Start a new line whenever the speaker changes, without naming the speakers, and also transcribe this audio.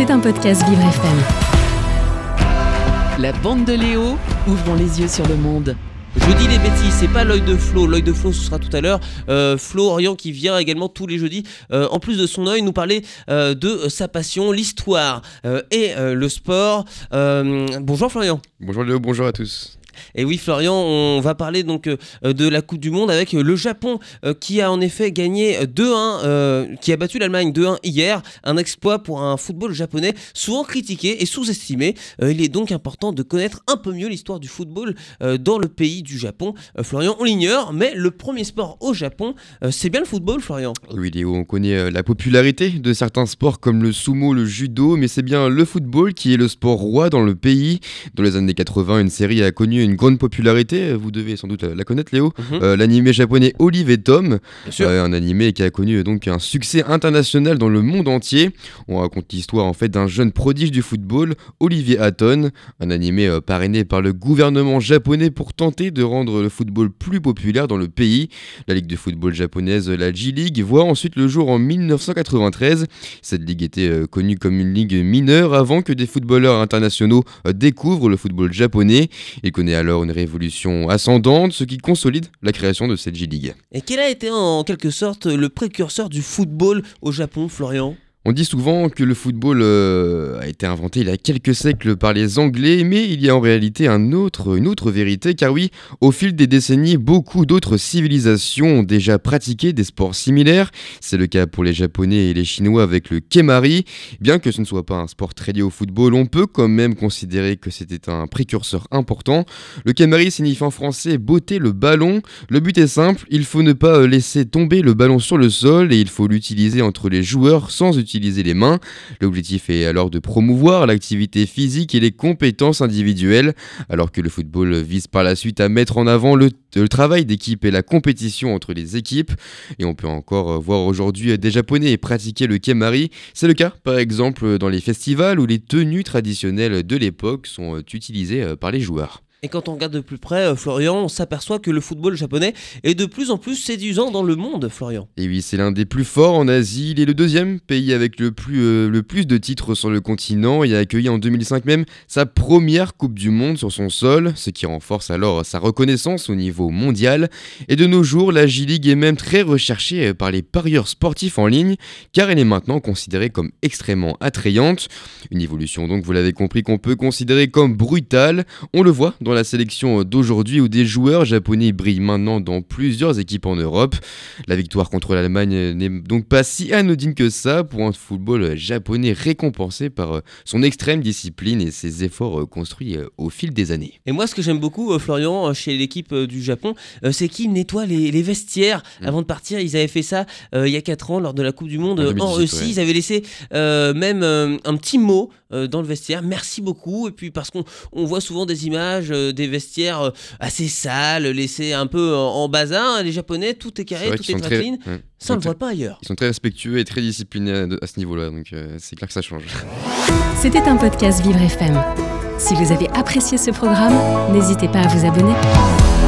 C'est un podcast Vivre FM.
La bande de Léo, ouvrons les yeux sur le monde. Je dis les bêtises, c'est pas l'œil de Flo. L'œil de Flo, ce sera tout à l'heure. Euh, Flo Orient qui vient également tous les jeudis, euh, en plus de son œil, nous parler euh, de sa passion, l'histoire euh, et euh, le sport. Euh, bonjour Florian.
Bonjour Léo, bonjour à tous.
Et oui, Florian, on va parler donc euh, de la Coupe du Monde avec euh, le Japon euh, qui a en effet gagné 2-1, euh, qui a battu l'Allemagne 2-1 hier. Un exploit pour un football japonais souvent critiqué et sous-estimé. Il est donc important de connaître un peu mieux l'histoire du football dans le pays du Japon. Florian, on l'ignore, mais le premier sport au Japon, c'est bien le football, Florian.
Oui Léo, on connaît la popularité de certains sports comme le sumo, le judo, mais c'est bien le football qui est le sport roi dans le pays. Dans les années 80, une série a connu une grande popularité, vous devez sans doute la connaître Léo. Euh, l'animé japonais Olive et Tom. Euh, un animé qui a connu donc un succès international dans le monde entier. On raconte l'histoire en fait d'un jeune prodige du football, Olivier Hatton, un animé euh, parrainé par le gouvernement japonais pour tenter de rendre le football plus populaire dans le pays. La ligue de football japonaise, la J-League, voit ensuite le jour en 1993. Cette ligue était connue comme une ligue mineure avant que des footballeurs internationaux découvrent le football japonais. Il connaît alors une révolution ascendante, ce qui consolide la création de cette J-League.
Et quel a été en quelque sorte le précurseur du football au Japon, Florian?
On dit souvent que le football euh, a été inventé il y a quelques siècles par les Anglais, mais il y a en réalité une autre vérité, car oui, au fil des décennies, beaucoup d'autres civilisations ont déjà pratiqué des sports similaires. C'est le cas pour les Japonais et les Chinois avec le kemari. Bien que ce ne soit pas un sport très lié au football, on peut quand même considérer que c'était un précurseur important. Le kemari signifie en français botter le ballon. Le but est simple, il faut ne pas laisser tomber le ballon sur le sol et il faut l'utiliser entre les joueurs sans utiliser les mains. L'objectif est alors de promouvoir l'activité physique et les compétences individuelles, alors que le football vise par la suite à mettre en avant le, le travail d'équipe et la compétition entre les équipes. Et on peut encore voir aujourd'hui des Japonais pratiquer le kemari. C'est le cas par exemple dans les festivals où les tenues traditionnelles de l'époque sont utilisées par les joueurs.
Et quand on regarde de plus près, euh, Florian, on s'aperçoit que le football japonais est de plus en plus séduisant dans le monde, Florian.
Et oui, c'est l'un des plus forts en Asie. Il est le deuxième pays avec le plus, euh, le plus de titres sur le continent et a accueilli en 2005 même sa première Coupe du Monde sur son sol, ce qui renforce alors sa reconnaissance au niveau mondial. Et de nos jours, la J-League est même très recherchée euh, par les parieurs sportifs en ligne, car elle est maintenant considérée comme extrêmement attrayante. Une évolution donc, vous l'avez compris, qu'on peut considérer comme brutale. On le voit dans la sélection d'aujourd'hui où des joueurs japonais brillent maintenant dans plusieurs équipes en Europe. La victoire contre l'Allemagne n'est donc pas si anodine que ça pour un football japonais récompensé par son extrême discipline et ses efforts construits au fil des années.
Et moi, ce que j'aime beaucoup, euh, Florian, euh, chez l'équipe euh, du Japon, c'est qu'ils nettoient les, les vestiaires
Mm.
avant de partir. Ils avaient fait ça euh, il y a 4 ans lors de la Coupe du Monde
En
euh, en
2018,
Russie.
ouais.
Ils avaient laissé euh, même euh, un petit mot dans le vestiaire. Merci beaucoup. Et puis parce qu'on on voit souvent des images euh, des vestiaires euh, assez sales, laissés un peu en, en bazar. Les Japonais, tout est carré, tout est très
très-
clean.
ouais.
Ça, on le
sont
voit pas ailleurs.
Ils sont très respectueux et très disciplinés à, à ce niveau-là, donc euh, c'est clair que ça change.
C'était un podcast Vivre FM. Si vous avez apprécié ce programme, n'hésitez pas à vous abonner.